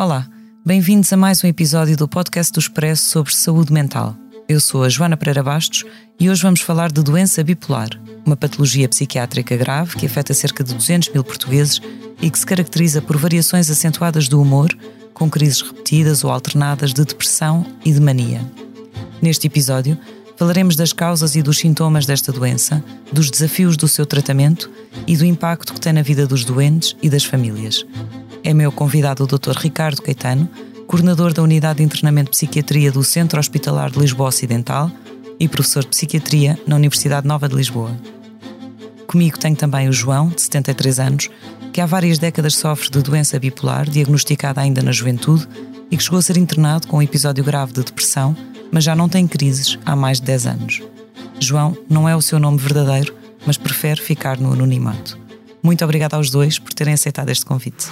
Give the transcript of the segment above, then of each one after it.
Olá, bem-vindos a mais um episódio do podcast do Expresso sobre saúde mental. Eu sou a Joana Pereira Bastos e hoje vamos falar de doença bipolar, uma patologia psiquiátrica grave que afeta cerca de 200 mil portugueses e que se caracteriza por variações acentuadas do humor, com crises repetidas ou alternadas de depressão e de mania. Neste episódio, falaremos das causas e dos sintomas desta doença, dos desafios do seu tratamento e do impacto que tem na vida dos doentes e das famílias. É meu convidado o Dr. Ricardo Caetano, coordenador da Unidade de Internamento de Psiquiatria do Centro Hospitalar de Lisboa Ocidental e professor de Psiquiatria na Universidade Nova de Lisboa. Comigo tenho também o João, de 73 anos, que há várias décadas sofre de doença bipolar, diagnosticada ainda na juventude, e que chegou a ser internado com um episódio grave de depressão, mas já não tem crises há mais de 10 anos. João não é o seu nome verdadeiro, mas prefere ficar no anonimato. Muito obrigada aos dois por terem aceitado este convite.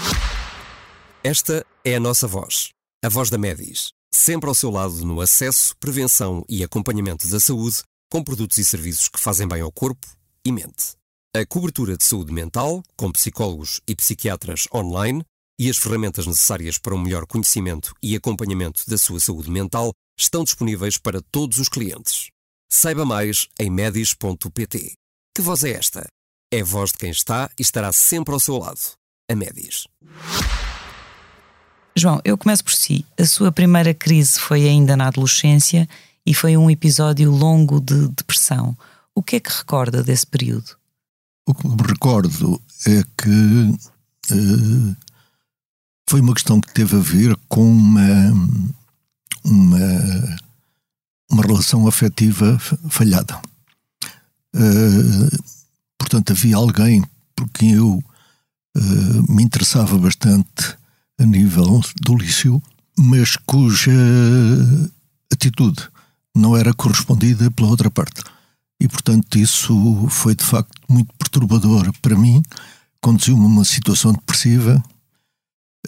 Esta é a nossa voz, a voz da Medis, sempre ao seu lado no acesso, prevenção e acompanhamento da saúde, com produtos e serviços que fazem bem ao corpo e mente. A cobertura de saúde mental, com psicólogos e psiquiatras online, e as ferramentas necessárias para um melhor conhecimento e acompanhamento da sua saúde mental estão disponíveis para todos os clientes. Saiba mais em medis.pt. Que voz é esta? É a voz de quem está e estará sempre ao seu lado. A Medis. João, eu começo por si. A sua primeira crise foi ainda na adolescência e foi um episódio longo de depressão. O que é que recorda desse período? O que me recordo é que eh, foi uma questão que teve a ver com uma, uma, uma relação afetiva fa- falhada. Eh, portanto, havia alguém por quem eu eh, me interessava bastante a nível do liceu, mas cuja atitude não era correspondida pela outra parte. E, portanto, isso foi de facto muito perturbador para mim, conduziu-me a uma situação depressiva,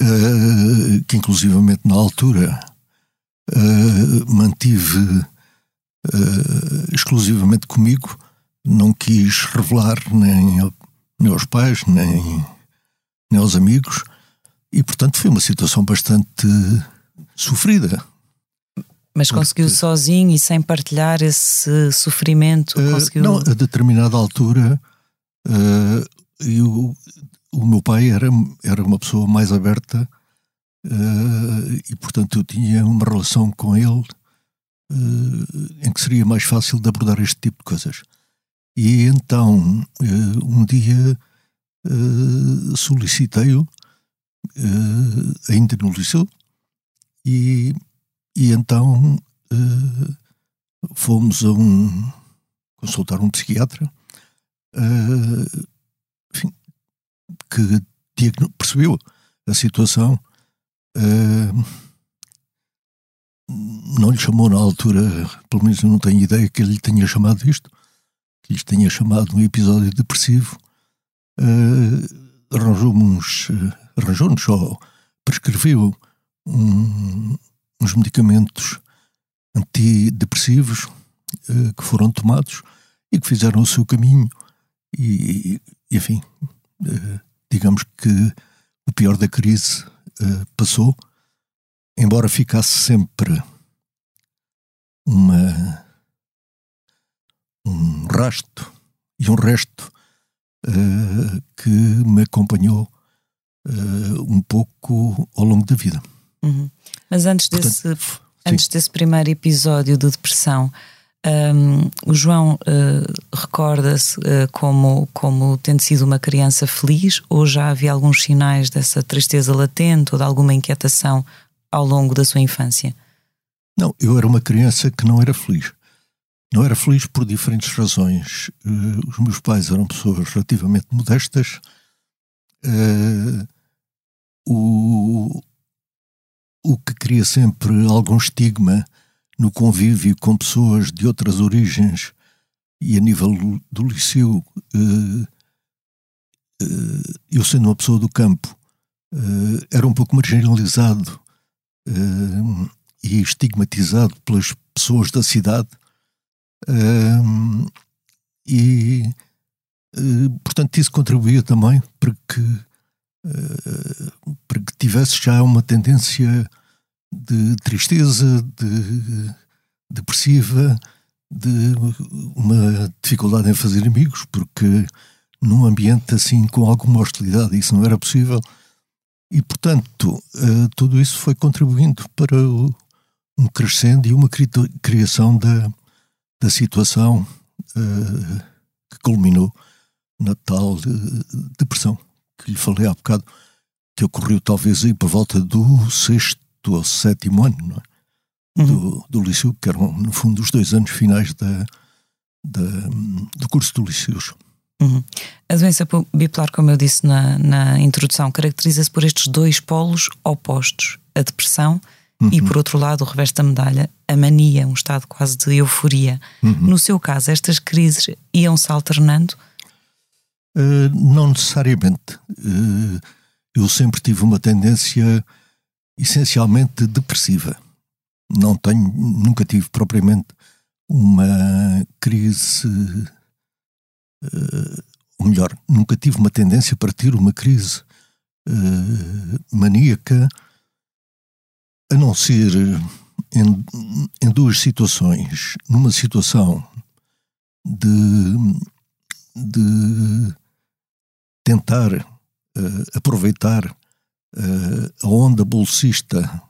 eh, que inclusivamente na altura eh, mantive eh, exclusivamente comigo, não quis revelar nem, nem aos pais, nem, nem aos amigos, e portanto foi uma situação bastante sofrida. Mas conseguiu Porque- sozinho e sem partilhar esse sofrimento? Eh, conseguiu... Não, a determinada altura eh, eu, o meu pai era, era uma pessoa mais aberta eh, e, portanto, eu tinha uma relação com ele em que seria mais fácil de abordar este tipo de coisas. E então, um dia solicitei-o, eh, ainda no liceu, e, e então eh, fomos a um consultar um psiquiatra eh, enfim, que percebeu a situação não lhe chamou na altura pelo menos eu não tenho ideia que ele lhe tenha chamado isto que lhe tenha chamado um episódio depressivo arranjou-me uns arranjou-nos só prescreveu um- uns medicamentos antidepressivos eh, que foram tomados e que fizeram o seu caminho. E, e, enfim eh, digamos que o pior da crise eh, passou embora ficasse sempre uma um rasto e um resto que me acompanhou eh, um pouco ao longo da vida Uhum. Mas antes Portanto, desse, Sim. antes desse primeiro episódio de depressão, hum, o João uh, recorda-se uh, como, como tendo sido uma criança feliz ou já havia alguns sinais dessa tristeza latente ou de alguma inquietação ao longo da sua infância? Não, eu era uma criança que não era feliz. Não era feliz por diferentes razões. Eh, os meus pais eram pessoas relativamente modestas. Eh, o, o que cria sempre algum estigma no convívio com pessoas de outras origens e a nível do liceu, uh, uh, eu sendo uma pessoa do campo, uh, era um pouco marginalizado e estigmatizado pelas pessoas da cidade. e, portanto, isso contribuía também para que, para que tivesse já uma tendência de tristeza, de depressiva, de uma dificuldade em fazer amigos, porque num ambiente assim com alguma hostilidade isso não era possível. E, portanto, uh, tudo isso foi contribuindo para um crescendo e uma criação da, da situação que culminou na tal uh, depressão que lhe falei há bocado, que ocorreu talvez aí por volta do sexto ou sétimo ano, é? do, do liceu, que eram, no fundo, os dois anos finais da, da do curso do liceu. Uhum. A doença bipolar, como eu disse na, na introdução, caracteriza-se por estes dois polos opostos: a depressão uhum. e, por outro lado, o reverso da medalha, a mania, um estado quase de euforia. Uhum. No seu caso, estas crises iam-se alternando? Uh, não necessariamente. Uh, eu sempre tive uma tendência essencialmente depressiva não tenho, nunca tive propriamente uma crise, uh, ou melhor, nunca tive uma tendência para ter uma crise uh, maníaca, a não ser em, em duas situações. Numa situação de, de tentar uh, aproveitar uh, a onda bolsista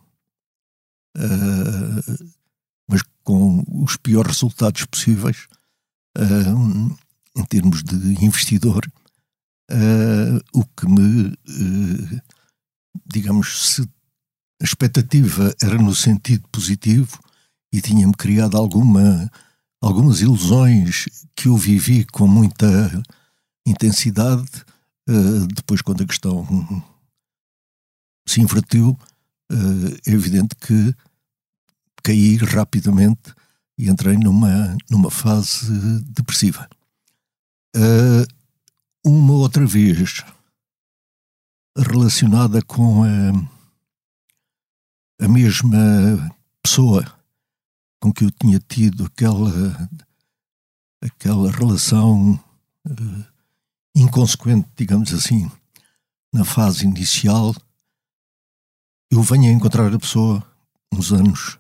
uh, mas com os piores resultados possíveis em termos de investidor, o que me, digamos, se a expectativa era no sentido positivo e tinha-me criado alguma, algumas ilusões que eu vivi com muita intensidade, depois quando a questão se inverteu, é evidente que caí rapidamente e entrei numa, numa fase depressiva. Uh, uma outra vez relacionada com a, a mesma pessoa com que eu tinha tido aquela, aquela relação uh, inconsequente, digamos assim, na fase inicial, eu venho a encontrar a pessoa uns anos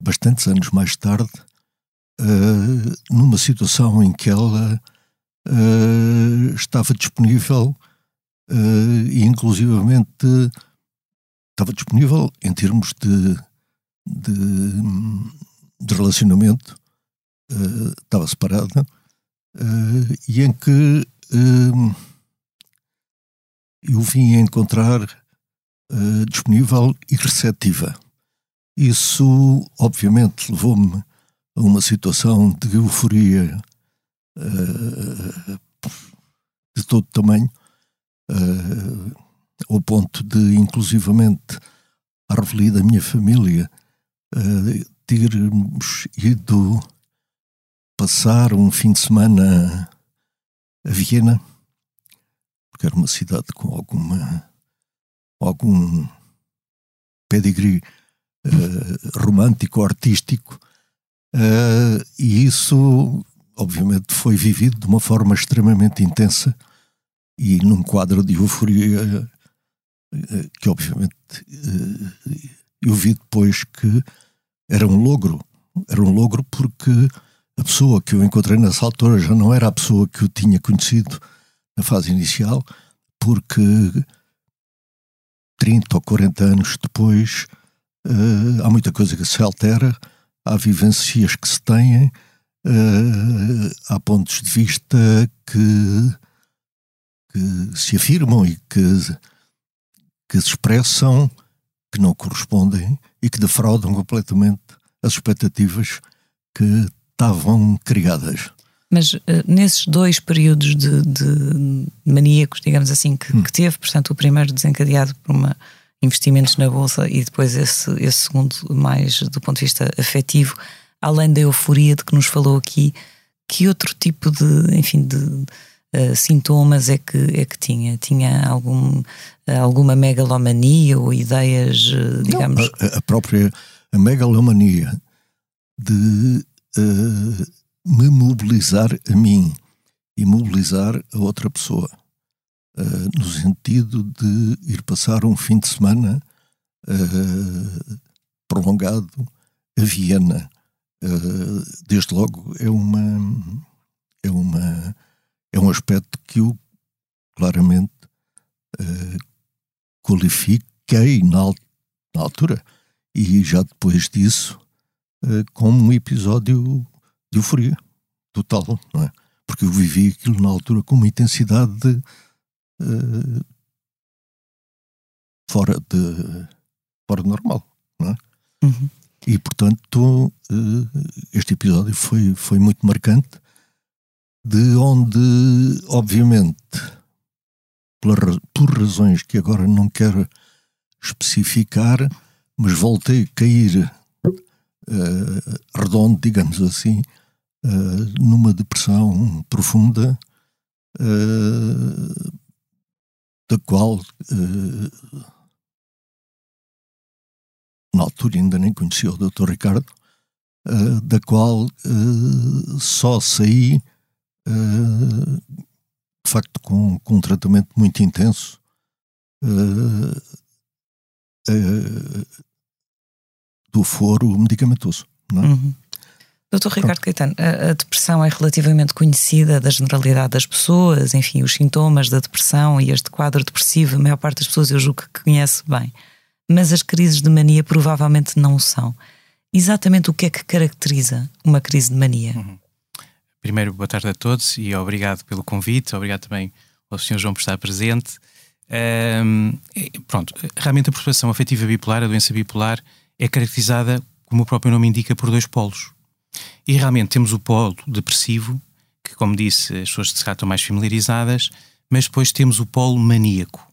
bastantes anos mais tarde, uh, numa situação em que ela uh, estava disponível e inclusivamente estava disponível em termos de, de, de relacionamento, estava separada, e em que eu vim a encontrar disponível e receptiva. Isso, obviamente, levou-me a uma situação de euforia uh, de todo tamanho, uh, ao ponto de, inclusivamente, à revelia da minha família, uh, termos ido passar um fim de semana a Viena, porque era uma cidade com alguma algum pedigree uh, romântico, artístico, uh, e isso, obviamente, foi vivido de uma forma extremamente intensa e num quadro de euforia que, obviamente, eu vi depois que era um logro. Era um logro porque a pessoa que eu encontrei nessa altura já não era a pessoa que eu tinha conhecido na fase inicial, porque 30 ou 40 anos depois Uh, há muita coisa que se altera, há vivências que se têm, uh, há pontos de vista que, que se afirmam e que, que se expressam que não correspondem e que defraudam completamente as expectativas que estavam criadas. Mas uh, nesses dois períodos de, de maníacos, digamos assim, que, hum. que, teve, portanto, o primeiro desencadeado por uma investimentos na bolsa e depois esse, esse segundo mais do ponto de vista afetivo, além da euforia de que nos falou aqui, que outro tipo de, enfim, de uh, sintomas é que, é que tinha? Tinha algum, alguma megalomania ou ideias, uh, digamos... Não, a, a, própria a megalomania de me mobilizar a mim e mobilizar a outra pessoa. Uh, no sentido de ir passar um fim de semana uh, prolongado a Viena. Uh, desde logo é uma é uma é um aspecto que eu claramente qualifiquei na, na, altura e já depois disso como um episódio de euforia total, não é? Porque eu vivi aquilo na altura com uma intensidade de, uh, fora de fora de normal, não é? Uhum. E portanto este episódio foi foi muito marcante, de onde obviamente por, razões que agora não quero especificar, mas voltei a cair uh, redondo, digamos assim, uh, numa depressão profunda, uh, da qual na altura ainda nem conhecia o Dr. Ricardo, da qual só saí de facto com, com um tratamento muito intenso. do foro medicamentoso. Não é? Uhum. Doutor Ricardo Caetano, a, a, depressão é relativamente conhecida da generalidade das pessoas, enfim, os sintomas da depressão e este quadro depressivo, a maior parte das pessoas eu julgo que conhece bem. Mas as crises de mania provavelmente não são. Exatamente o que é que caracteriza uma crise de mania? Uhum. Primeiro, boa tarde a todos e obrigado pelo convite, obrigado também ao Sr. João por estar presente. Um, pronto, realmente a perturbação afetiva bipolar, a doença bipolar, é caracterizada, como o próprio nome indica, por dois polos e realmente temos o polo depressivo, que, como disse, as pessoas se estão mais familiarizadas, mas depois temos o polo maníaco.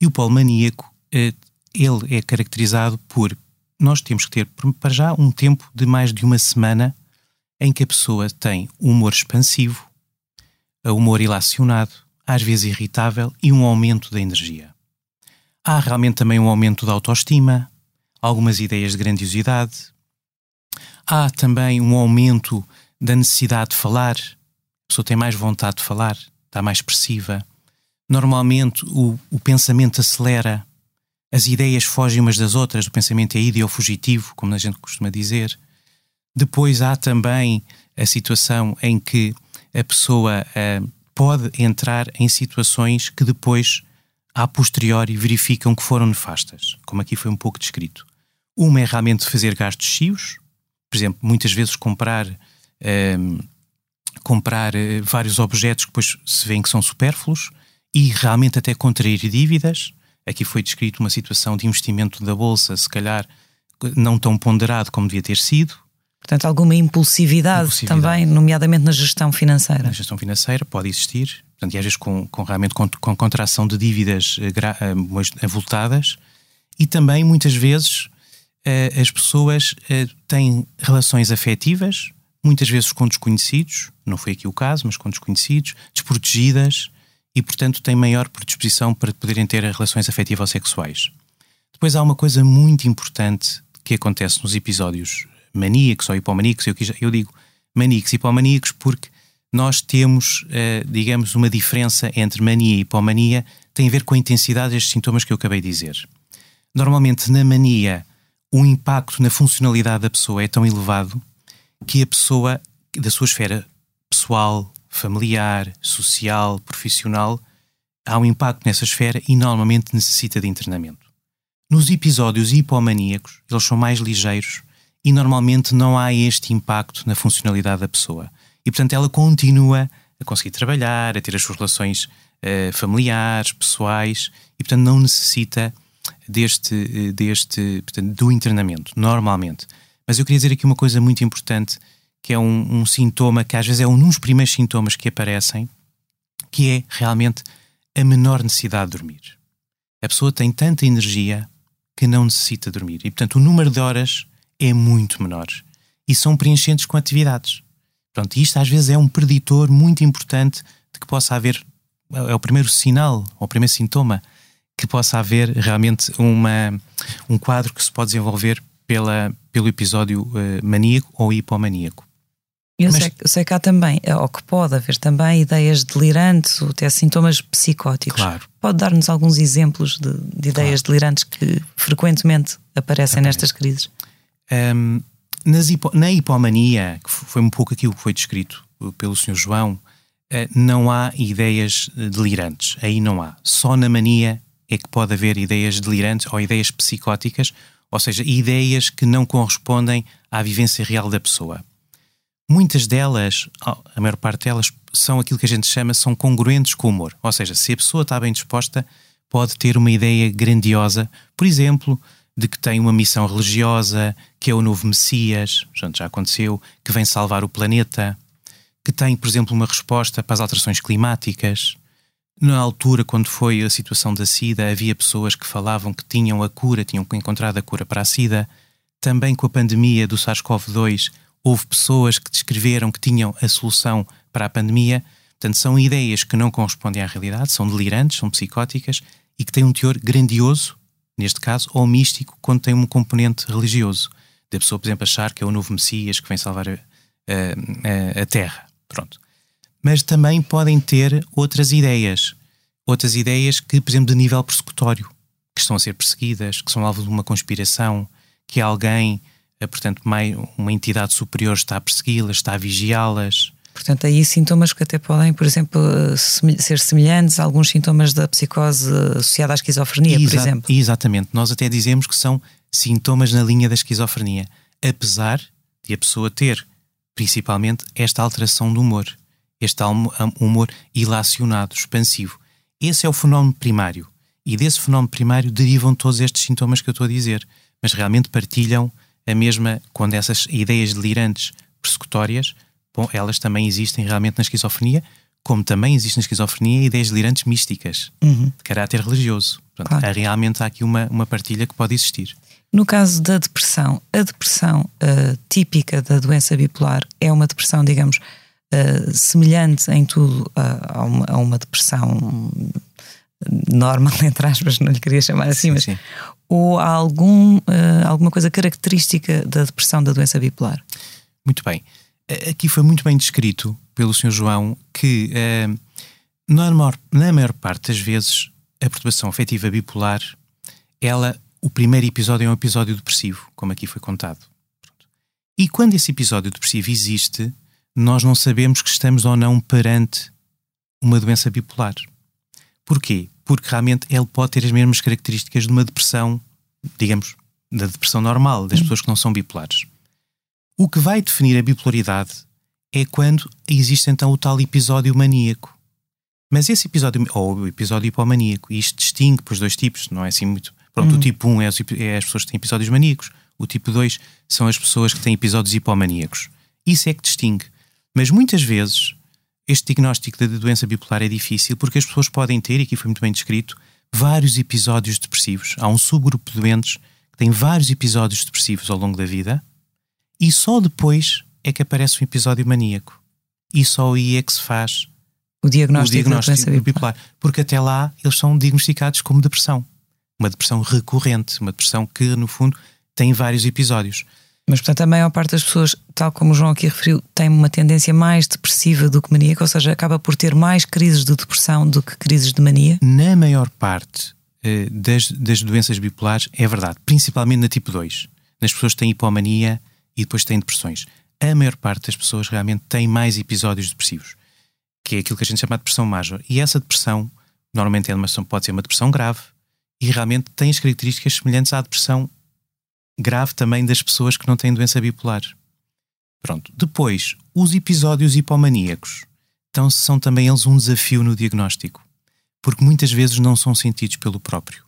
E o polo maníaco, eh, ele é caracterizado por nós temos que ter, para já, um tempo de mais de uma semana em que a pessoa tem humor expansivo, humor ilacionado, às vezes irritável e um aumento da energia. Há realmente também um aumento da autoestima, algumas ideias de grandiosidade, Há também um aumento da necessidade de falar, a pessoa tem mais vontade de falar, está mais expressiva. Normalmente o, o pensamento acelera, as ideias fogem umas das outras, o pensamento é ideofugitivo, como a gente costuma dizer. Depois há também a situação em que a pessoa uh, pode entrar em situações que depois, a posteriori, verificam que foram nefastas, como aqui foi um pouco descrito. Uma é realmente fazer gastos chios, por exemplo, muitas vezes comprar, ehm, comprar uh, vários objetos que depois se vêem que são supérfluos e realmente até contrair dívidas. Aqui foi descrito uma situação de investimento da Bolsa, se calhar não tão ponderado como devia ter sido. Portanto, alguma impulsividade, impulsividade, também, nomeadamente na gestão financeira. Na gestão financeira pode existir, portanto, e às vezes com, com realmente com, com contração de dívidas uh, avultadas e também muitas vezes uh, as pessoas uh, têm relações afetivas, muitas vezes com desconhecidos, não foi aqui o caso, mas com desconhecidos, desprotegidas e, portanto, têm maior predisposição para poderem ter relações afetivas sexuais. Depois há uma coisa muito importante que acontece nos episódios maníacos ou hipomaníacos, eu, eu digo maníacos e hipomaníacos porque nós temos, uh, digamos, uma diferença entre mania e hipomania, tem a ver com a intensidade destes sintomas que eu acabei de dizer. Normalmente, na mania, o impacto na funcionalidade da pessoa é tão elevado que a pessoa, da sua esfera pessoal, familiar, social, profissional, há um impacto nessa esfera e normalmente necessita de internamento. Nos episódios hipomaníacos, eles são mais ligeiros e normalmente não há este impacto na funcionalidade da pessoa. E portanto ela continua a conseguir trabalhar, a ter as suas relações uh, familiares, pessoais e portanto não necessita deste, deste portanto, do internamento, normalmente. Mas eu queria dizer aqui uma coisa muito importante, que é um, um sintoma que às vezes é um dos primeiros sintomas que aparecem, que é realmente a menor necessidade de dormir. A pessoa tem tanta energia que não necessita dormir. E, portanto, o número de horas é muito menor. E são preenchentes com atividades. Pronto, isto às vezes é um preditor muito importante de que possa haver, é o primeiro sinal, ou o primeiro sintoma, que possa haver realmente uma, um quadro que se pode desenvolver pela, pelo episódio uh, maníaco ou hipomaníaco. Eu, Mas, sei, eu sei que há também, eh, ou que pode haver também ideias delirantes ou até sintomas psicóticos. Claro. Pode dar-nos alguns exemplos de, de ideias claro. delirantes que frequentemente aparecem também. nestas crises? Um, hipo, na hipomania, que foi um pouco aquilo que foi descrito pelo Sr. João, uh, não há ideias delirantes. Aí não há. Só na mania é que pode haver ideias delirantes ou ideias psicóticas, ou seja, ideias que não correspondem à vivência real da pessoa. Muitas delas, a maior parte delas, são aquilo que a gente chama, são congruentes com o humor. Ou seja, se a pessoa está bem disposta, pode ter uma ideia grandiosa, por exemplo, de que tem uma missão religiosa, que é o novo Messias, já aconteceu, que vem salvar o planeta, que tem, por exemplo, uma resposta para as alterações climáticas. Na altura, quando foi a situação da SIDA, havia pessoas que falavam que tinham a cura, tinham encontrado a cura para a SIDA. Também com a pandemia do SARS-CoV-2, houve pessoas que descreveram que tinham a solução para a pandemia. Portanto, são ideias que não correspondem à realidade, são delirantes, são psicóticas e que têm um teor grandioso, neste caso, ou místico, quando tem um componente religioso. Da pessoa, por exemplo, achar que é o novo Messias que vem salvar a, a, a Terra. Pronto. Mas também podem ter outras ideias. Outras ideias que, por exemplo, de nível persecutório, que estão a ser perseguidas, que são alvo de uma conspiração, que alguém é, portanto, uma entidade superior está a persegui-las, está a vigiá-las. Portanto, aí sintomas que até podem, por exemplo, ser semelhantes a alguns sintomas da psicose associada à esquizofrenia, Exa por exemplo. Exatamente. Nós até dizemos que são sintomas na linha da esquizofrenia, apesar de a pessoa ter, principalmente, esta alteração do humor, este humor ilacionado, expansivo. Esse é o fenómeno primário. E desse fenómeno primário derivam todos estes sintomas que eu estou a dizer, mas realmente partilham a mesma, quando essas ideias delirantes persecutórias, bom, elas também existem realmente na esquizofrenia, como também existem na esquizofrenia ideias delirantes místicas, uhum. de caráter religioso. Portanto, claro. realmente há aqui uma, uma partilha que pode existir. No caso da depressão, a depressão uh, típica da doença bipolar é uma depressão, digamos, uh, semelhante em tudo uh, a, uma, a, uma, depressão normal, entre aspas, não lhe queria chamar assim, sim, mas sim ou há algum, alguma coisa característica da depressão da doença bipolar? Muito bem. Aqui foi muito bem descrito pelo Sr. João que, uh, na, maior, na maior parte das vezes, a perturbação afetiva bipolar, ela, o primeiro episódio é um episódio depressivo, como aqui foi contado. E quando esse episódio depressivo existe, nós não sabemos que estamos ou não perante uma doença bipolar. Porquê? Porque realmente ele pode ter as mesmas características de uma depressão, digamos, da depressão normal, das pessoas que não são bipolares. O que vai definir a bipolaridade é quando existe então o tal episódio maníaco. Mas esse episódio, ou o episódio hipomaníaco, e isto distingue os dois tipos, não é assim muito. Pronto, o hum. tipo 1 é as, é as pessoas que têm episódios maníacos, o tipo 2 são as pessoas que têm episódios hipomaníacos. Isso é que distingue. Mas muitas vezes este diagnóstico da doença bipolar é difícil porque as pessoas podem ter, e aqui foi muito bem descrito, vários episódios depressivos. Há um subgrupo de doentes que tem vários episódios depressivos ao longo da vida e só depois é que aparece um episódio maníaco. E só aí é que se faz o diagnóstico, o diagnóstico bipolar. bipolar. Porque até lá eles são diagnosticados como depressão. Uma depressão recorrente, uma depressão que, no fundo, tem vários episódios. Mas, portanto, a maior parte das pessoas, tal como o João aqui referiu, tem uma tendência mais depressiva do que maníaca, ou seja, acaba por ter mais crises de depressão do que crises de mania? Na maior parte eh, das, das doenças bipolares, é verdade, principalmente na tipo 2. Nas pessoas que têm hipomania e depois têm depressões. A maior parte das pessoas realmente tem mais episódios depressivos, que é aquilo que a gente chama de depressão major. E essa depressão, normalmente é uma, pode ser uma depressão grave e realmente tem as características semelhantes à depressão grave também das pessoas que não têm doença bipolar. Pronto. Depois, os episódios hipomaníacos. Então, são também eles um desafio no diagnóstico. Porque muitas vezes não são sentidos pelo próprio.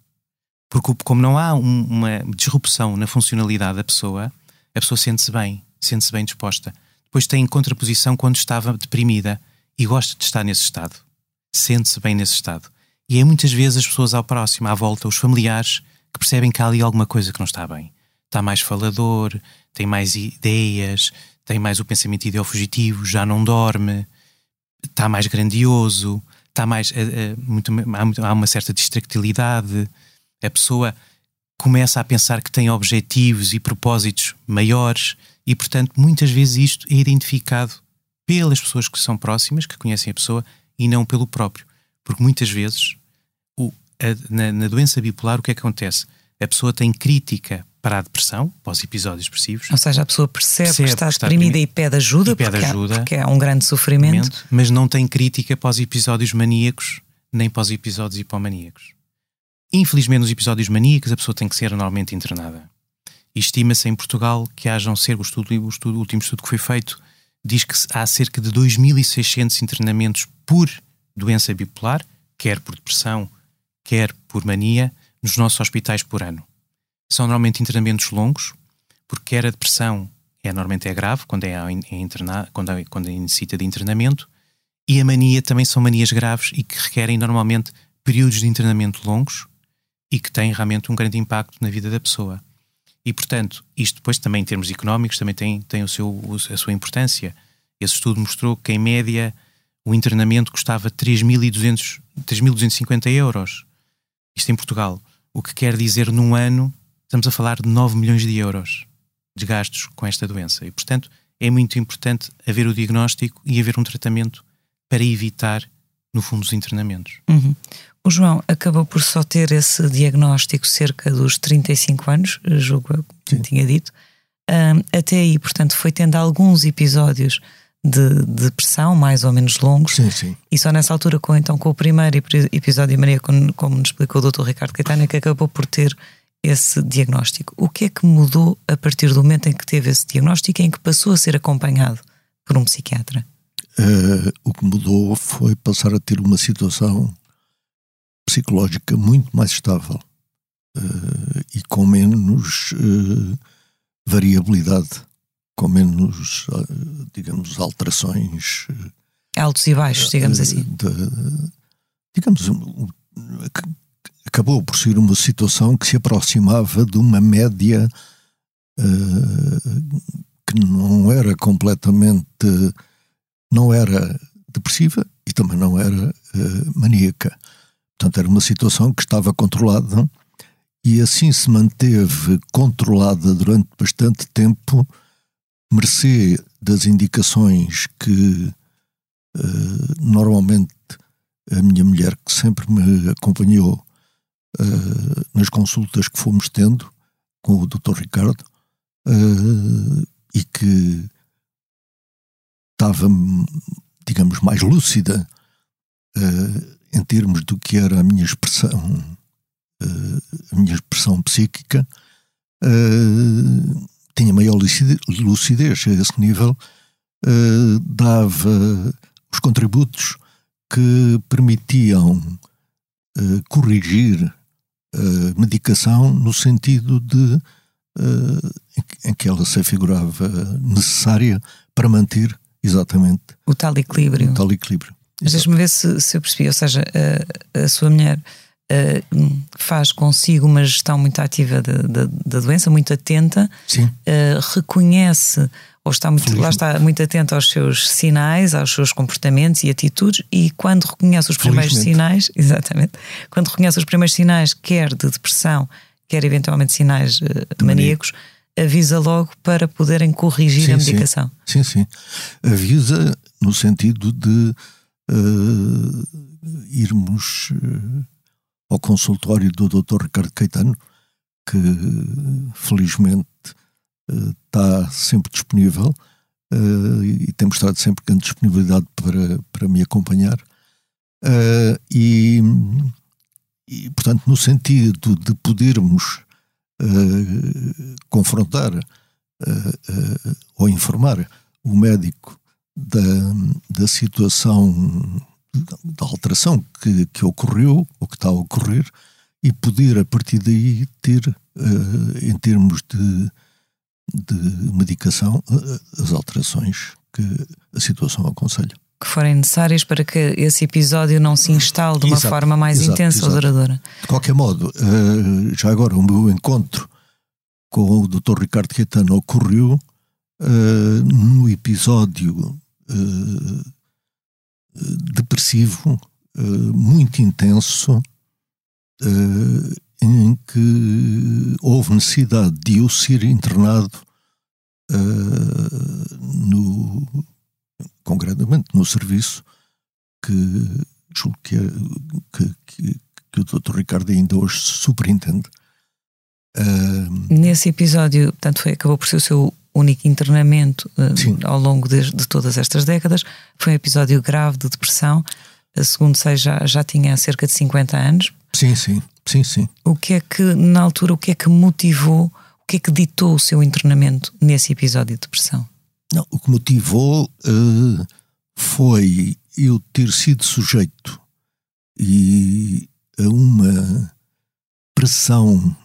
Porque, como não há um, uma disrupção na funcionalidade da pessoa, a pessoa sente-se bem, sente-se bem disposta. Depois tem contraposição quando estava deprimida e gosta de estar nesse estado. Sente-se bem nesse estado. E é muitas vezes as pessoas ao próximo, à volta, os familiares, que percebem que há ali alguma coisa que não está bem. Está mais falador, tem mais ideias, tem mais o pensamento ideofugitivo, já não dorme, está mais grandioso, está mais. Uh, uh, muito, há, há uma certa distractilidade. A pessoa começa a pensar que tem objetivos e propósitos maiores e, portanto, muitas vezes isto é identificado pelas pessoas que são próximas, que conhecem a pessoa, e não pelo próprio. Porque muitas vezes, o, a, na, na, doença bipolar, o que, é que acontece? A pessoa tem crítica para a depressão, para os episódios depressivos. Ou seja, a pessoa percebe, percebe que está, está deprimida e pede ajuda, e pede porque, ajuda há, porque há um grande sofrimento. Mas não tem crítica para os episódios maníacos, nem para os episódios hipomaníacos. Infelizmente, nos episódios maníacos, a pessoa tem que ser normalmente internada. Estima-se em Portugal que hajam ser, o, estudo, o, estudo, o último estudo que foi feito diz que há cerca de 2.600 internamentos por doença bipolar, quer por depressão, quer por mania, nos nossos hospitais por ano. São normalmente internamentos longos, porque quer a depressão é normalmente é grave quando é, é interna, quando, é, quando é necessita de internamento, e a mania também são manias graves e que requerem normalmente períodos de internamento longos e que têm realmente um grande impacto na vida da pessoa. E, portanto, isto depois também em termos económicos também tem, tem o seu, a sua importância. Esse estudo mostrou que, em média, o internamento custava 3.250 euros. Isto em Portugal. O que quer dizer, num ano, estamos a falar de 9 milhões de euros de gastos com esta doença. E, portanto, é muito importante haver o diagnóstico e haver um tratamento para evitar, no fundo, os internamentos. Uhum. O João acabou por só ter esse diagnóstico cerca dos 35 anos, julgo eu, que tinha dito. Um, até aí, portanto, foi tendo alguns episódios de, de depressão, mais ou menos longos. Sim, sim. E só nessa altura, com, então, com o primeiro episódio de Maria, como, como nos explicou o Dr. Ricardo Caetano, é que acabou por ter esse diagnóstico. O que é que mudou a partir do momento em que teve esse diagnóstico e em que passou a ser acompanhado por um psiquiatra? Uh, o que mudou foi passar a ter uma situação psicológica muito mais estável uh, e com menos uh, variabilidade, com menos, digamos, alterações. Altos e baixos, digamos assim. De, digamos, acabou por ser uma situação que se aproximava de uma média que não era completamente. Não era depressiva e também não era maníaca Portanto, era uma situação que estava controlada e assim se manteve controlada durante bastante tempo, mercê das indicações que uh, normalmente a minha mulher, que sempre me acompanhou uh, nas consultas que fomos tendo com o Dr. Ricardo, uh, e que estava, digamos, mais lúcida em termos do que era a minha expressão, uh, a minha expressão psíquica, uh, tinha maior lucidez a esse nível, uh, dava os contributos que permitiam corrigir a medicação no sentido de em que ela se afigurava necessária para manter exatamente. O tal equilíbrio. O tal equilíbrio. Mas deixa-me ver se, se, eu percebi, ou seja, a, a sua mulher uh, faz consigo uma gestão muito ativa da, da, da doença, muito atenta, uh, reconhece ou está muito, lá está muito atenta aos seus sinais, aos seus comportamentos e atitudes, e quando reconhece os primeiros sinais, exatamente, quando reconhece os primeiros sinais, quer de depressão, quer eventualmente sinais uh, maníacos, avisa logo para poderem corrigir sim, a medicação. Sim, sim. Avisa no sentido de uh, irmos uh, ao consultório do Dr. Ricardo Caetano, que felizmente está uh, sempre disponível e temos estado sempre com disponibilidade para, para me acompanhar. E, e, portanto, no sentido de podermos confrontar ou informar o médico da, da situação da alteração que, que ocorreu ou que está a ocorrer e poder a partir daí ter uh, em termos de, de medicação uh, as alterações que a situação aconselha. Que forem necessárias para que esse episódio não se instale de uma Exato, forma mais exato, intensa ou exato. duradoura. De qualquer modo, eh, já agora o meu encontro com o Dr. Ricardo Caetano ocorreu eh, no episódio eh, depressivo muito intenso em que houve necessidade de eu ser internado no concretamente no serviço que julgo que, que, que, que o Dr. Ricardo ainda hoje superintende. Ah, Nesse episódio, portanto, foi, acabou por ser o seu único internamento Sim. ao longo de, de todas estas décadas. Foi um episódio grave de depressão. A segundo sei, já, já tinha cerca de 50 anos. sim, sim, sim, sim. O que é que, na altura, o que é que motivou, o que é que ditou o seu internamento nesse episódio de depressão? Não, o que motivou eh, foi eu ter sido sujeito e a uma pressão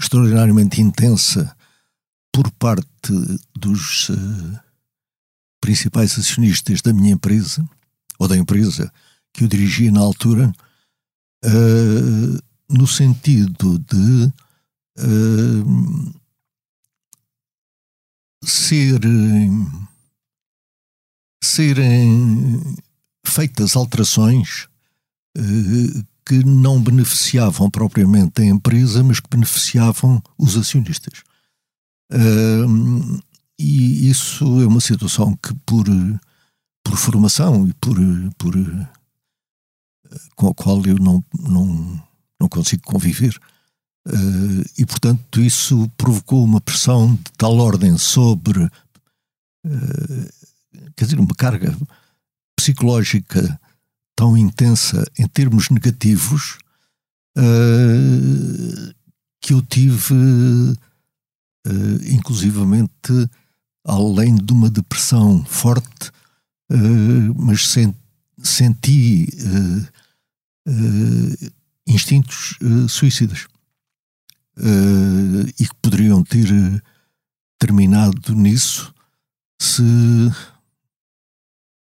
extraordinariamente intensa por parte dos eh, principais acionistas da minha empresa, ou da empresa que eu dirigia na altura, eh, no sentido de eh, serem, serem feitas alterações eh, que não beneficiavam propriamente a empresa, mas que beneficiavam os acionistas. E isso é uma situação que, por, por formação e por, por com a qual eu não, não, não consigo conviver, eh, e portanto isso provocou uma pressão de tal ordem sobre, eh, quer dizer, uma carga psicológica tão intensa em termos negativos eh, que eu tive, inclusivamente, além de uma depressão forte, mas sen- senti instintos suicidas eh, e que poderiam ter eh, terminado nisso se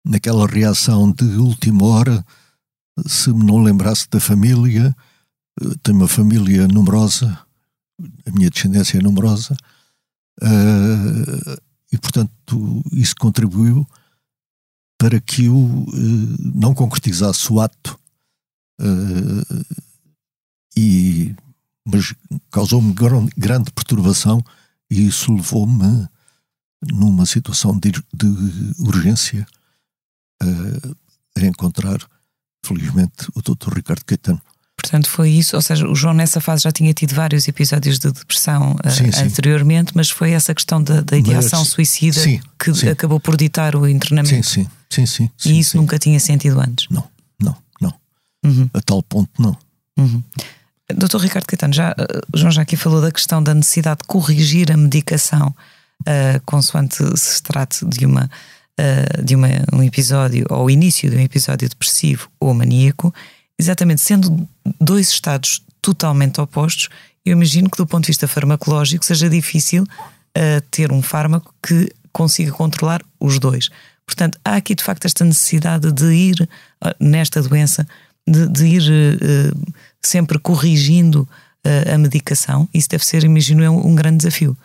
naquela reação de última hora se me não lembrasse da família eh, tenho uma família numerosa a minha descendência é numerosa eh, e portanto isso contribuiu para que eu eh, não concretizasse o ato eh, e mas causou-me gran- grande perturbação e isso levou-me numa situação de, de urgência eh, a encontrar felizmente o Dr. Ricardo Caetano Portanto, foi isso. Ou seja, o João nessa fase já tinha tido vários episódios de depressão eh, Sim, sim. anteriormente, mas foi essa questão da, da ideação Mas- suicida sim, que acabou por ditar o internamento. sim, sim, sim, sim, e isso nunca tinha sentido antes. não, não, não Uhum. a tal ponto não Uhum. Doutor Ricardo Caetano, já, eh, João já aqui falou da questão da necessidade de corrigir a medicação eh, consoante se trate de, uma, eh, de uma, um episódio, ou o início de um episódio depressivo ou maníaco, exatamente sendo dois estados totalmente opostos, eu imagino que do ponto de vista farmacológico seja difícil eh, ter um fármaco que consiga controlar os dois. Portanto, há aqui de facto esta necessidade de ir nesta doença, de, de ir eh, sempre corrigindo eh, a medicação. Isso deve ser, imagino um grande desafio.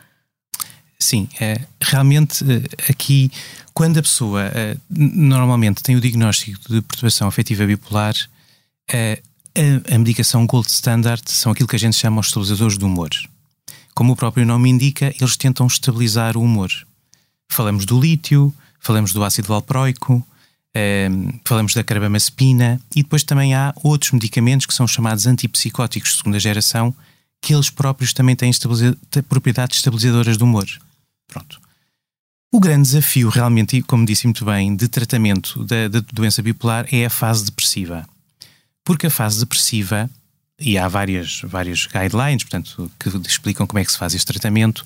Sim, é, realmente aqui, quando a pessoa n- normalmente tem o diagnóstico de perturbação afetiva bipolar, eh, a, a medicação gold standard são aquilo que a gente chama os estabilizadores do humor. Como o próprio nome indica, eles tentam estabilizar o humor. Falamos do lítio, falamos do ácido valproico, eh, falamos da carbamazepina e depois também há outros medicamentos que são chamados antipsicóticos de segunda geração, que eles próprios também têm propriedades estabilizadoras do humor. Pronto. O grande desafio, realmente, como disse muito bem, de tratamento da, da doença bipolar é a fase depressiva. Porque a fase depressiva, e há várias, vários guidelines, portanto, que explicam como é que se faz este tratamento,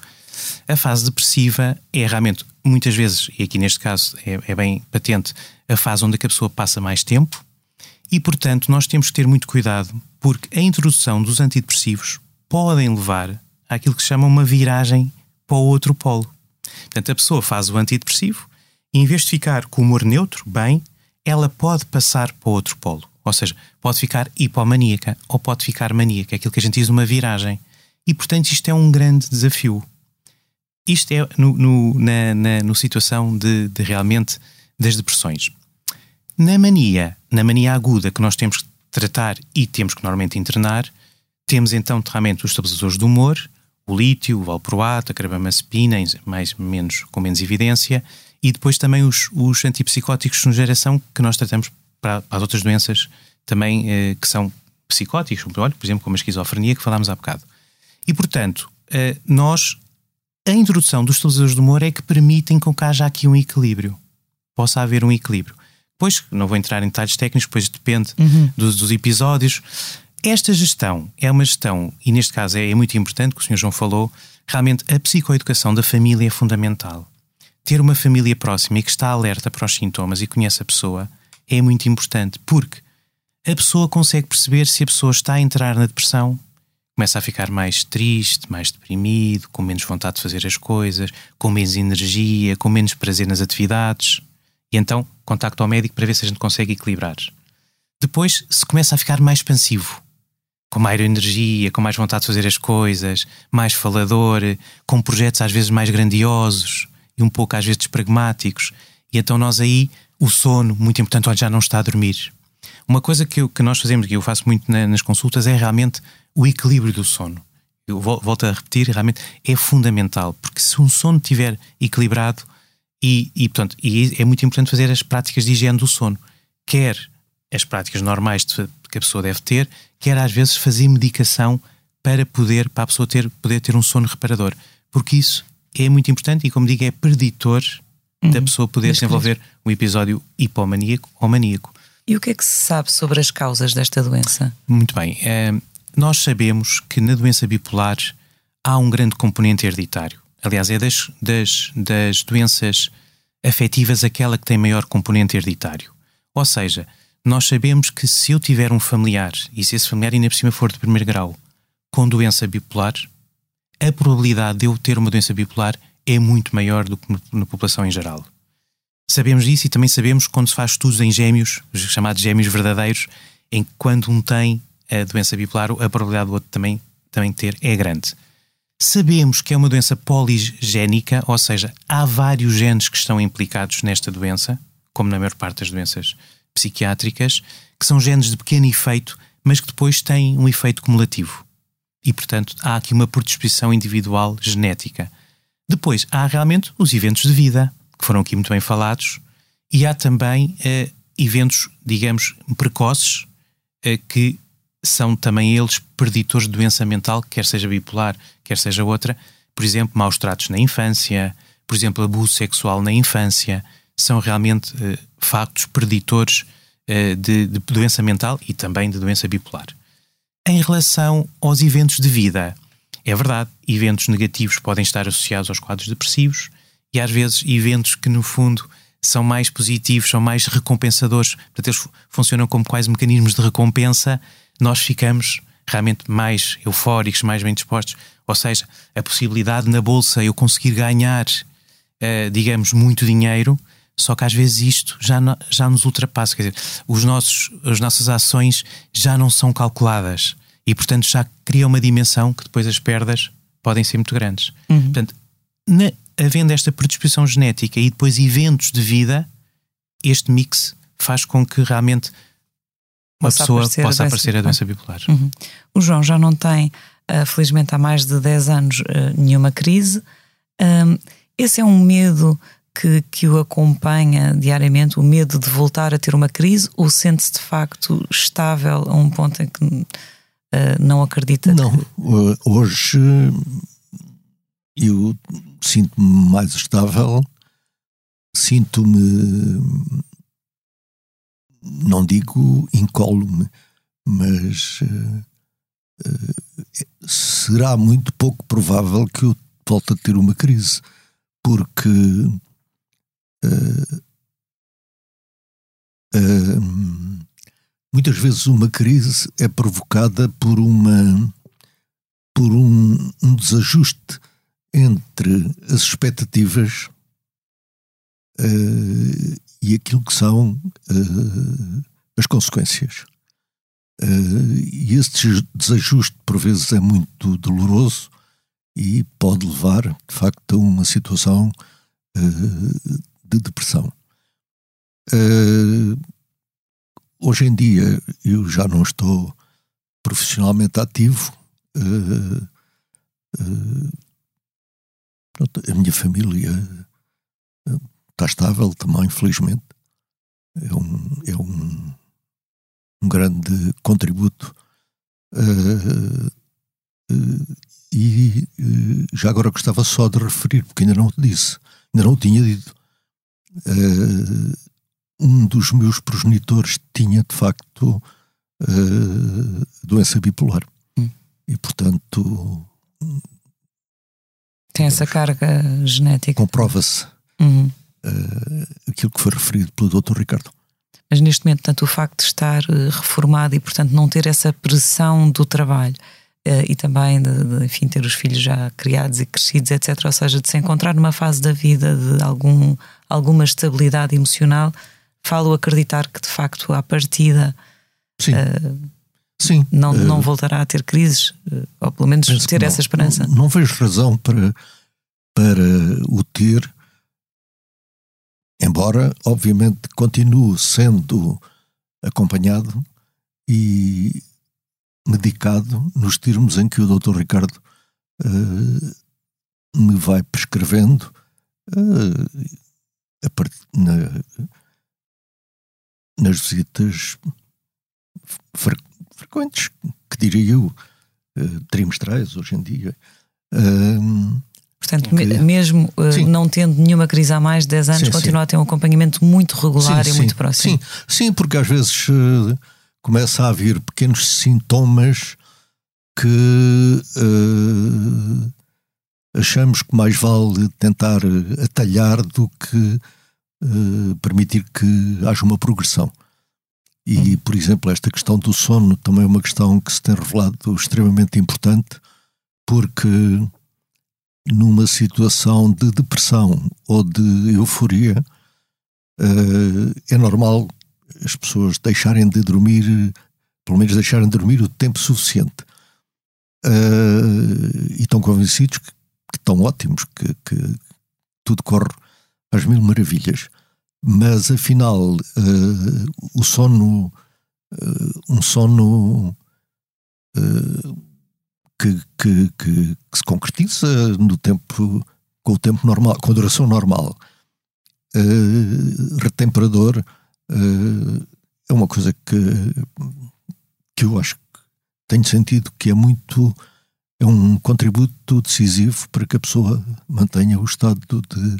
a fase depressiva é realmente, muitas vezes, e aqui neste caso é, é bem patente, a fase onde a pessoa passa mais tempo, e portanto nós temos que ter muito cuidado, porque a introdução dos antidepressivos podem levar àquilo que se chama uma viragem para o outro polo. Portanto, a pessoa faz o antidepressivo E em vez de ficar com o humor neutro, bem, ela pode passar para outro polo. Ou seja, pode ficar hipomaníaca ou pode ficar maníaca, aquilo que a gente diz uma viragem. E, portanto, isto é um grande desafio. Isto é no, no, na, na no situação de, de realmente das depressões. Na mania, na mania aguda que nós temos que tratar e temos que normalmente internar, temos então realmente os estabilizadores do humor, o lítio, o valproato, a carbamazepina, mais menos com menos evidência, e depois também os, os antipsicóticos de geração que nós tratamos para, para as outras doenças também eh, que são psicóticos, por exemplo, como a esquizofrenia que falámos há bocado. E portanto, eh, nós a introdução dos estabilizadores do humor é que permitem com que haja aqui um equilíbrio. Possa haver um equilíbrio. Pois, não vou entrar em detalhes técnicos, pois depende uhum. dos, dos, episódios. Esta gestão é uma gestão, e neste caso é, é muito importante, que o Sr. João falou, realmente a psicoeducação da família é fundamental. Ter uma família próxima e que está alerta para os sintomas e conhece a pessoa é muito importante, porque a pessoa consegue perceber se a pessoa está a entrar na depressão, começa a ficar mais triste, mais deprimido, com menos vontade de fazer as coisas, com menos energia, com menos prazer nas atividades. E então contacta ao médico para ver se a gente consegue equilibrar. Depois se começa a ficar mais expansivo, com mais energia, com mais vontade de fazer as coisas, mais falador, com projetos às vezes mais grandiosos e um pouco às vezes pragmáticos. E então nós aí, o sono, muito importante, já não está a dormir. Uma coisa que, eu, que nós fazemos, que eu faço muito na, nas consultas, é realmente o equilíbrio do sono. Eu volto a repetir, realmente é fundamental, porque se um sono estiver equilibrado, e, e, portanto, e é muito importante fazer as práticas de higiene do sono, quer as práticas normais de, que a pessoa deve ter, quer às vezes fazer medicação para poder para a pessoa ter, poder ter um sono reparador, porque isso é muito importante e, como digo, é preditor uhum. da pessoa poder desenvolver um episódio hipomaníaco ou maníaco. E o que é que se sabe sobre as causas desta doença? Muito bem. É, nós sabemos que na doença bipolar há um grande componente hereditário. Aliás, é das, das, das doenças afetivas aquela que tem maior componente hereditário. Ou seja, nós sabemos que se eu tiver um familiar, e se esse familiar ainda por cima for de primeiro grau, com doença bipolar, a probabilidade de eu ter uma doença bipolar é muito maior do que na população em geral. Sabemos disso e também sabemos quando se faz estudos em gêmeos, os chamados gêmeos verdadeiros, em que quando um tem a doença bipolar, a probabilidade do outro também, também ter é grande. Sabemos que é uma doença poligénica, ou seja, há vários genes que estão implicados nesta doença, como na maior parte das doenças psiquiátricas, que são genes de pequeno efeito, mas que depois têm um efeito cumulativo. E, portanto, há aqui uma predisposição individual genética. Depois, há realmente os eventos de vida, que foram aqui muito bem falados, e há também eh, eventos, digamos, precoces, eh, que são também eles preditores de doença mental, quer seja bipolar, quer seja outra. Por exemplo, maus tratos na infância, por exemplo, abuso sexual na infância, são realmente uh, factos preditores uh, de, de, doença mental e também de doença bipolar. Em relação aos eventos de vida, é verdade, eventos negativos podem estar associados aos quadros depressivos e às vezes eventos que, no fundo, são mais positivos, são mais recompensadores, portanto, eles funcionam como quais mecanismos de recompensa nós ficamos realmente mais eufóricos, mais bem dispostos. Ou seja, a possibilidade na bolsa eu conseguir ganhar, uh, digamos, muito dinheiro, só que às vezes isto já, já nos ultrapassa. Quer dizer, os nossos, as nossas ações já não são calculadas e, portanto, já cria uma dimensão que depois as perdas podem ser muito grandes. Uhum. Portanto, na, havendo esta predisposição genética e depois eventos de vida, este mix faz com que realmente uma possa pessoa aparecer possa a aparecer a doença bipolar. Uhum. O João já não tem, uh, felizmente há mais de 10 anos, uh, nenhuma crise. Esse é um medo que, que o acompanha diariamente, o medo de voltar a ter uma crise, ou sente-se de facto estável a um ponto em que uh, não acredita? Não, hoje eu sinto-me mais estável, sinto-me não digo incólume, mas uh, uh, será muito pouco provável que eu volte a ter uma crise, porque uh, muitas vezes uma crise é provocada por uma por um, um desajuste entre as expectativas uh, e aquilo que são uh, as consequências. Uh, e esse desajuste, por vezes, é muito doloroso e pode levar, de facto, a uma situação de depressão. hoje em dia, eu já não estou profissionalmente ativo. A minha família está estável também, felizmente. É um, é um, um grande contributo. Uh, uh, e uh, já agora gostava só de referir, porque ainda não disse, ainda não tinha dito. um dos meus progenitores tinha de facto doença bipolar. Hum. E portanto. Tem essa carga genética. Comprova-se. Uhum uh, aquilo que foi referido pelo Dr. Ricardo. Mas neste momento, tanto o facto de estar uh, reformado e, portanto, não ter essa pressão do trabalho uh, e também de, de, enfim, ter os filhos já criados e crescidos, etc., ou seja, de se encontrar numa fase da vida de algum, alguma estabilidade emocional, falo acreditar que, de facto, à partida. Sim. Sim. Não, não voltará a ter crises, ou pelo menos ter não, essa esperança. Não, não vejo razão para, para o ter Embora, obviamente, continue sendo acompanhado e medicado nos termos em que o Dr. Ricardo uh, me vai prescrevendo uh, part... na, nas visitas fre... frequentes, que diria eu, uh, trimestrais hoje em dia. Portanto, mesmo uh, não tendo nenhuma crise há mais de 10 anos, sim, continua sim. a ter um acompanhamento muito regular sim, e muito próximo. Sim, sim porque às vezes uh, começa a haver pequenos sintomas que achamos que mais vale tentar atalhar do que permitir que haja uma progressão. E, hum. por exemplo, esta questão do sono também é uma questão que se tem revelado extremamente importante, porque numa situação de depressão ou de euforia, uh, é normal as pessoas deixarem de dormir, pelo menos deixarem de dormir o tempo suficiente. Uh, e estão convencidos que, que estão ótimos, que, que, tudo corre às mil maravilhas. Mas afinal, uh, o sono, um sono que, que, que, que, se concretiza no tempo, com o tempo normal, com a duração normal. Uh, retemperador uh, é uma coisa que, que eu acho que tenho sentido que é muito é um contributo decisivo para que a pessoa mantenha o estado de,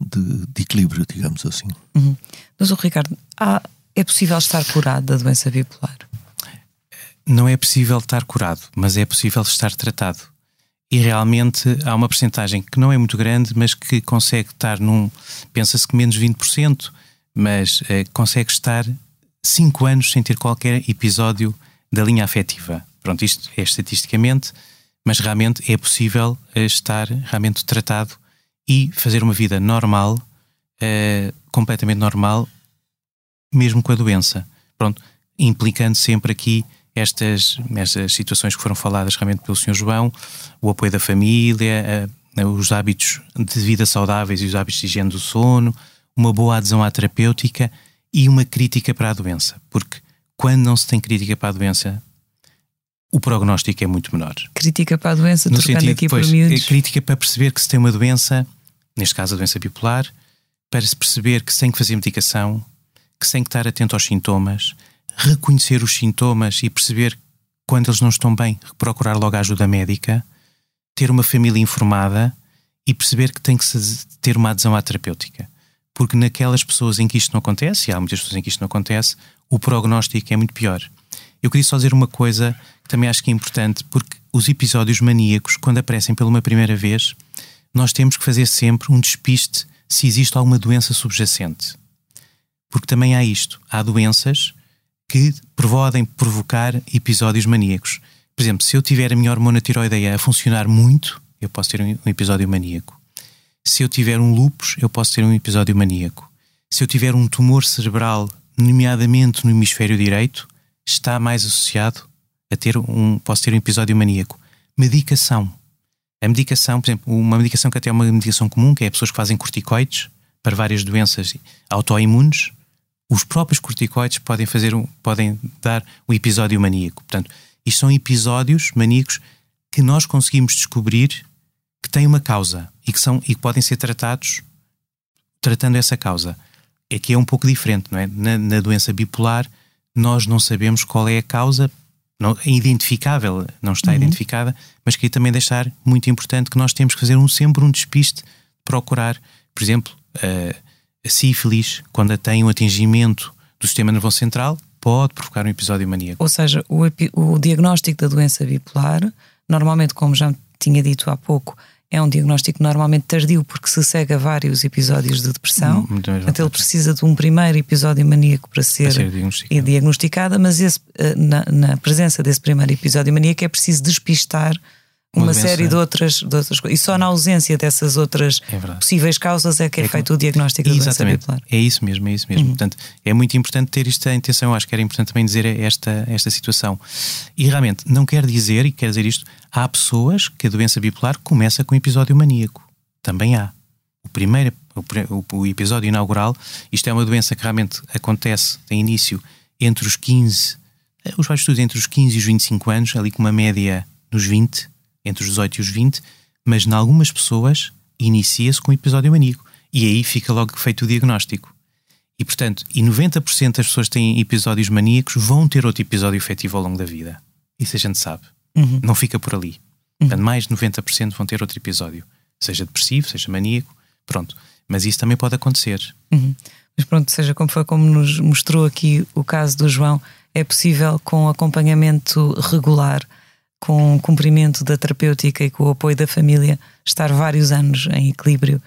de, de equilíbrio, digamos assim. Uhum. Mas o Ricardo, há, é possível estar curado da doença bipolar? não é possível estar curado, mas é possível estar tratado. E realmente há uma percentagem que não é muito grande, mas que consegue estar num, pensa-se que menos 20%, mas eh, consegue estar 5 anos sem ter qualquer episódio da linha afetiva. Pronto, isto é estatisticamente, mas realmente é possível eh, estar realmente tratado e fazer uma vida normal, eh, completamente normal, mesmo com a doença. Pronto, implicando sempre aqui estas, estas situações que foram faladas realmente pelo Sr. João, o apoio da família, os hábitos de vida saudáveis e os hábitos de higiene do sono, uma boa adesão à terapêutica e uma crítica para a doença. Porque quando não se tem crítica para a doença, o prognóstico é muito menor. Crítica para a doença, no trocando sentido, aqui pois, por miúdos. Crítica para perceber que se tem uma doença, neste caso a doença bipolar, para se perceber que se tem que fazer medicação, que se tem que estar atento aos sintomas, reconhecer os sintomas e perceber quando eles não estão bem, procurar logo a ajuda médica, ter uma família informada e perceber que tem que ter uma adesão à terapêutica. Porque naquelas pessoas em que isto não acontece, e há muitas pessoas em que isto não acontece, o prognóstico é muito pior. Eu queria só dizer uma coisa que também acho que é importante, porque os episódios maníacos, quando aparecem pela primeira vez, nós temos que fazer sempre um despiste se existe alguma doença subjacente. Porque também há isto. Há doenças que podem provocar episódios maníacos. Por exemplo, se eu tiver a minha hormona tiroideia a funcionar muito, eu posso ter um episódio maníaco. Se eu tiver um lupus, eu posso ter um episódio maníaco. Se eu tiver um tumor cerebral, nomeadamente no hemisfério direito, está mais associado a ter um, posso ter um episódio maníaco. Medicação. A medicação, por exemplo, uma medicação que até é uma medicação comum, que é pessoas que fazem corticoides para várias doenças autoimunes, os próprios corticoides podem fazer podem dar o episódio maníaco. Portanto, isto são episódios maníacos que nós conseguimos descobrir que têm uma causa e que, são, e que podem ser tratados tratando essa causa. É que é um pouco diferente, não é? Na, na doença bipolar, nós não sabemos qual é a causa, não, é identificável, não está uhum. identificada, mas queria também deixar muito importante que nós temos que fazer um, sempre um despiste, procurar, por exemplo, a, a sífilis, quando tem um atingimento do sistema nervoso central, pode provocar um episódio maníaco. Ou seja, o, o diagnóstico da doença bipolar, normalmente, como já tinha dito há pouco, é um diagnóstico normalmente tardio porque se segue a vários episódios de depressão. Então ele precisa de um primeiro episódio maníaco para ser, para ser diagnosticado. diagnosticada, mas esse, eh, na, na, presença desse primeiro episódio maníaco é preciso despistar uma, uma série de outras, de outras coisas. E só na ausência dessas outras é possíveis causas é que é, é feito o diagnóstico da doença bipolar. É isso mesmo, é isso mesmo. Uhum. Portanto, é muito importante ter isto em atenção. Eu acho que era importante também dizer esta, esta situação. E realmente, não quer dizer, e quer dizer isto, há pessoas que a doença bipolar começa com um episódio maníaco. Também há. O primeiro, o, o episódio inaugural, isto é uma doença que realmente acontece, tem início entre os 15, eh, os vários estudos entre os 15 e os 25 anos, ali com uma média nos 20, entre os 18 e os 20, mas em algumas pessoas inicia-se com um episódio maníaco e aí fica logo feito o diagnóstico. E portanto, e 90% das pessoas que têm episódios maníacos vão ter outro episódio efetivo ao longo da vida. Isso a gente sabe. Uhum. Não fica por ali. Uhum. Portanto, mais de 90% vão ter outro episódio, seja depressivo, seja maníaco, pronto. Mas isso também pode acontecer. Uhum. Mas pronto, seja como foi, como nos mostrou aqui o caso do João, é possível com acompanhamento regular com o cumprimento da terapêutica e com o apoio da família, estar vários anos em equilíbrio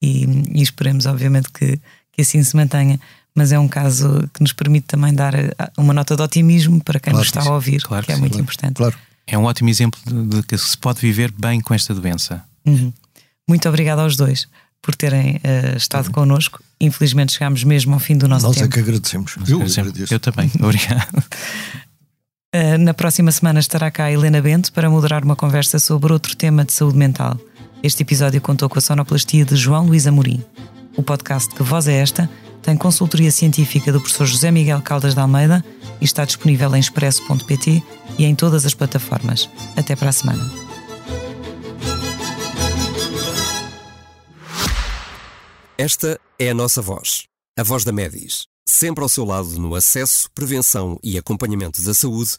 e, e esperemos, obviamente, que, que assim se mantenha. Mas é um caso que nos permite também dar uma nota de otimismo para quem claro nos está a ouvir, claro que, é muito claro, importante. Claro. É um ótimo exemplo de, que se pode viver bem com esta doença. Uhum. Muito obrigada aos dois por terem uh, estado uhum. connosco. Infelizmente chegámos mesmo ao fim do nosso Nós tempo. Nós é que agradecemos. Eu, eu, eu também. Obrigado. Eh, na próxima semana estará cá a Helena Bento para moderar uma conversa sobre outro tema de saúde mental. Este episódio contou com a sonoplastia de João Luís Amorim. O podcast Que Voz é Esta tem consultoria científica do professor José Miguel Caldas de Almeida e está disponível em expresso.pt e em todas as plataformas. Até para a semana. Esta é a nossa voz, a voz da Medis, sempre ao seu lado no acesso, prevenção e acompanhamento da saúde